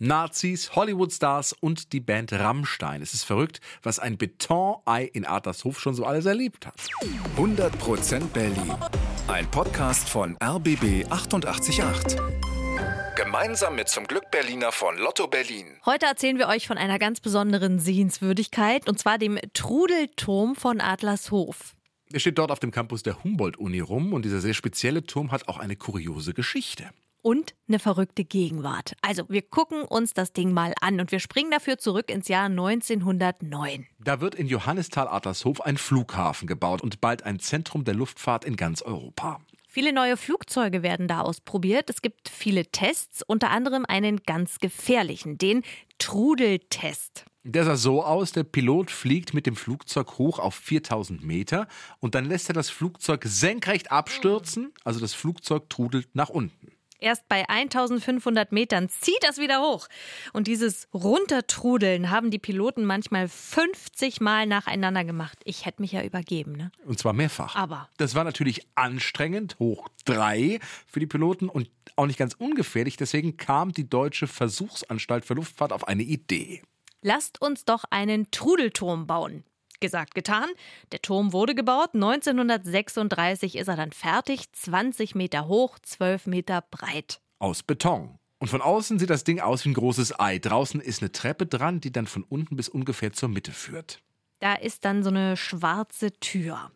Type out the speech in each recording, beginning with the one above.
Nazis, Hollywood-Stars und die Band Rammstein. Es ist verrückt, was ein Betonei in Adlershof schon so alles erlebt hat. 100% Berlin. Ein Podcast von RBB 888. Gemeinsam mit zum Glück Berliner von Lotto Berlin. Heute erzählen wir euch von einer ganz besonderen Sehenswürdigkeit, und zwar dem Trudelturm von Adlershof. Er steht dort auf dem Campus der Humboldt-Uni rum und dieser sehr spezielle Turm hat auch eine kuriose Geschichte und eine verrückte Gegenwart. Also, wir gucken uns das Ding mal an und wir springen dafür zurück ins Jahr 1909. Da wird in Johannisthal-Adlershof ein Flughafen gebaut und bald ein Zentrum der Luftfahrt in ganz Europa. Viele neue Flugzeuge werden da ausprobiert. Es gibt viele Tests, unter anderem einen ganz gefährlichen, den Trudeltest. Der sah so aus, der Pilot fliegt mit dem Flugzeug hoch auf 4000 Meter und dann lässt er das Flugzeug senkrecht abstürzen, also das Flugzeug trudelt nach unten. Erst bei 1500 Metern zieht das wieder hoch. Und dieses Runtertrudeln haben die Piloten manchmal 50 Mal nacheinander gemacht. Ich hätte mich ja übergeben, ne? Und zwar mehrfach. Aber. Das war natürlich anstrengend, hoch drei für die Piloten und auch nicht ganz ungefährlich. Deswegen kam die Deutsche Versuchsanstalt für Luftfahrt auf eine Idee. Lasst uns doch einen Trudelturm bauen. Gesagt, getan. Der Turm wurde gebaut. 1936 ist er dann fertig. 20 Meter hoch, 12 Meter breit. Aus Beton. Und von außen sieht das Ding aus wie ein großes Ei. Draußen ist eine Treppe dran, die dann von unten bis ungefähr zur Mitte führt. Da ist dann so eine schwarze Tür.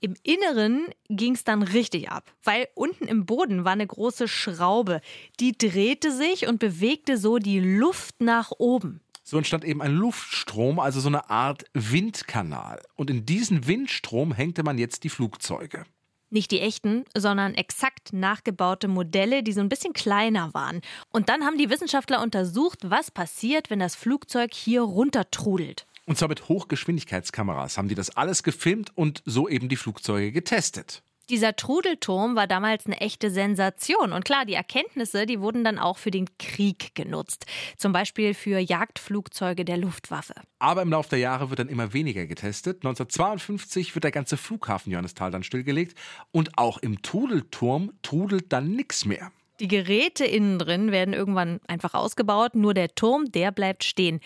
Im Inneren ging es dann richtig ab, weil unten im Boden war eine große Schraube. Die drehte sich und bewegte so die Luft nach oben. So entstand eben ein Luftstrom, also so eine Art Windkanal. Und in diesen Windstrom hängte man jetzt die Flugzeuge. Nicht die echten, sondern exakt nachgebaute Modelle, die so ein bisschen kleiner waren. Und dann haben die Wissenschaftler untersucht, was passiert, wenn das Flugzeug hier runtertrudelt. Und zwar mit Hochgeschwindigkeitskameras haben die das alles gefilmt und so eben die Flugzeuge getestet. Dieser Trudelturm war damals eine echte Sensation. Und klar, die Erkenntnisse, die wurden dann auch für den Krieg genutzt. Zum Beispiel für Jagdflugzeuge der Luftwaffe. Aber im Laufe der Jahre wird dann immer weniger getestet. 1952 wird der ganze Flughafen Johannisthal dann stillgelegt. Und auch im Trudelturm trudelt dann nichts mehr. Die Geräte innen drin werden irgendwann einfach ausgebaut. Nur der Turm, der bleibt stehen.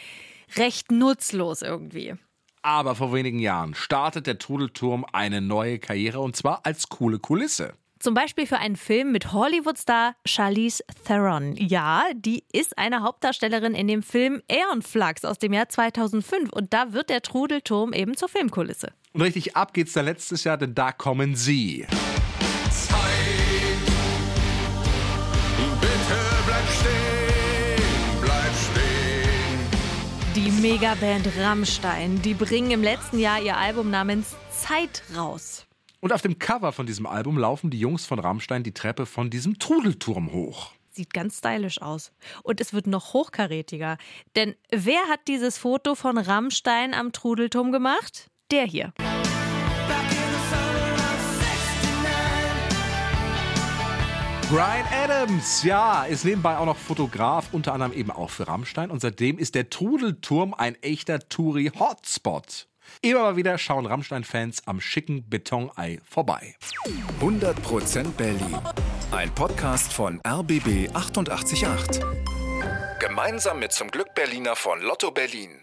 Recht nutzlos irgendwie. Aber vor wenigen Jahren startet der Trudelturm eine neue Karriere und zwar als coole Kulisse. Zum Beispiel für einen Film mit Hollywood-Star Charlize Theron. Ja, die ist eine Hauptdarstellerin in dem Film Aeon Flux aus dem Jahr 2005 und da wird der Trudelturm eben zur Filmkulisse. Und richtig ab geht's da letztes Jahr, denn da kommen sie. Megaband Rammstein, die bringen im letzten Jahr ihr Album namens Zeit raus. Und auf dem Cover von diesem Album laufen die Jungs von Rammstein die Treppe von diesem Trudelturm hoch. Sieht ganz stylisch aus. Und es wird noch hochkarätiger. Denn wer hat dieses Foto von Rammstein am Trudelturm gemacht? Der hier. Brian Adams, ja, ist nebenbei auch noch Fotograf, unter anderem eben auch für Rammstein. Und seitdem ist der Trudelturm ein echter Touri-Hotspot. Immer mal wieder schauen Rammstein-Fans am schicken Betonei vorbei. 100% Berlin. Ein Podcast von RBB 888. Gemeinsam mit zum Glück Berliner von Lotto Berlin.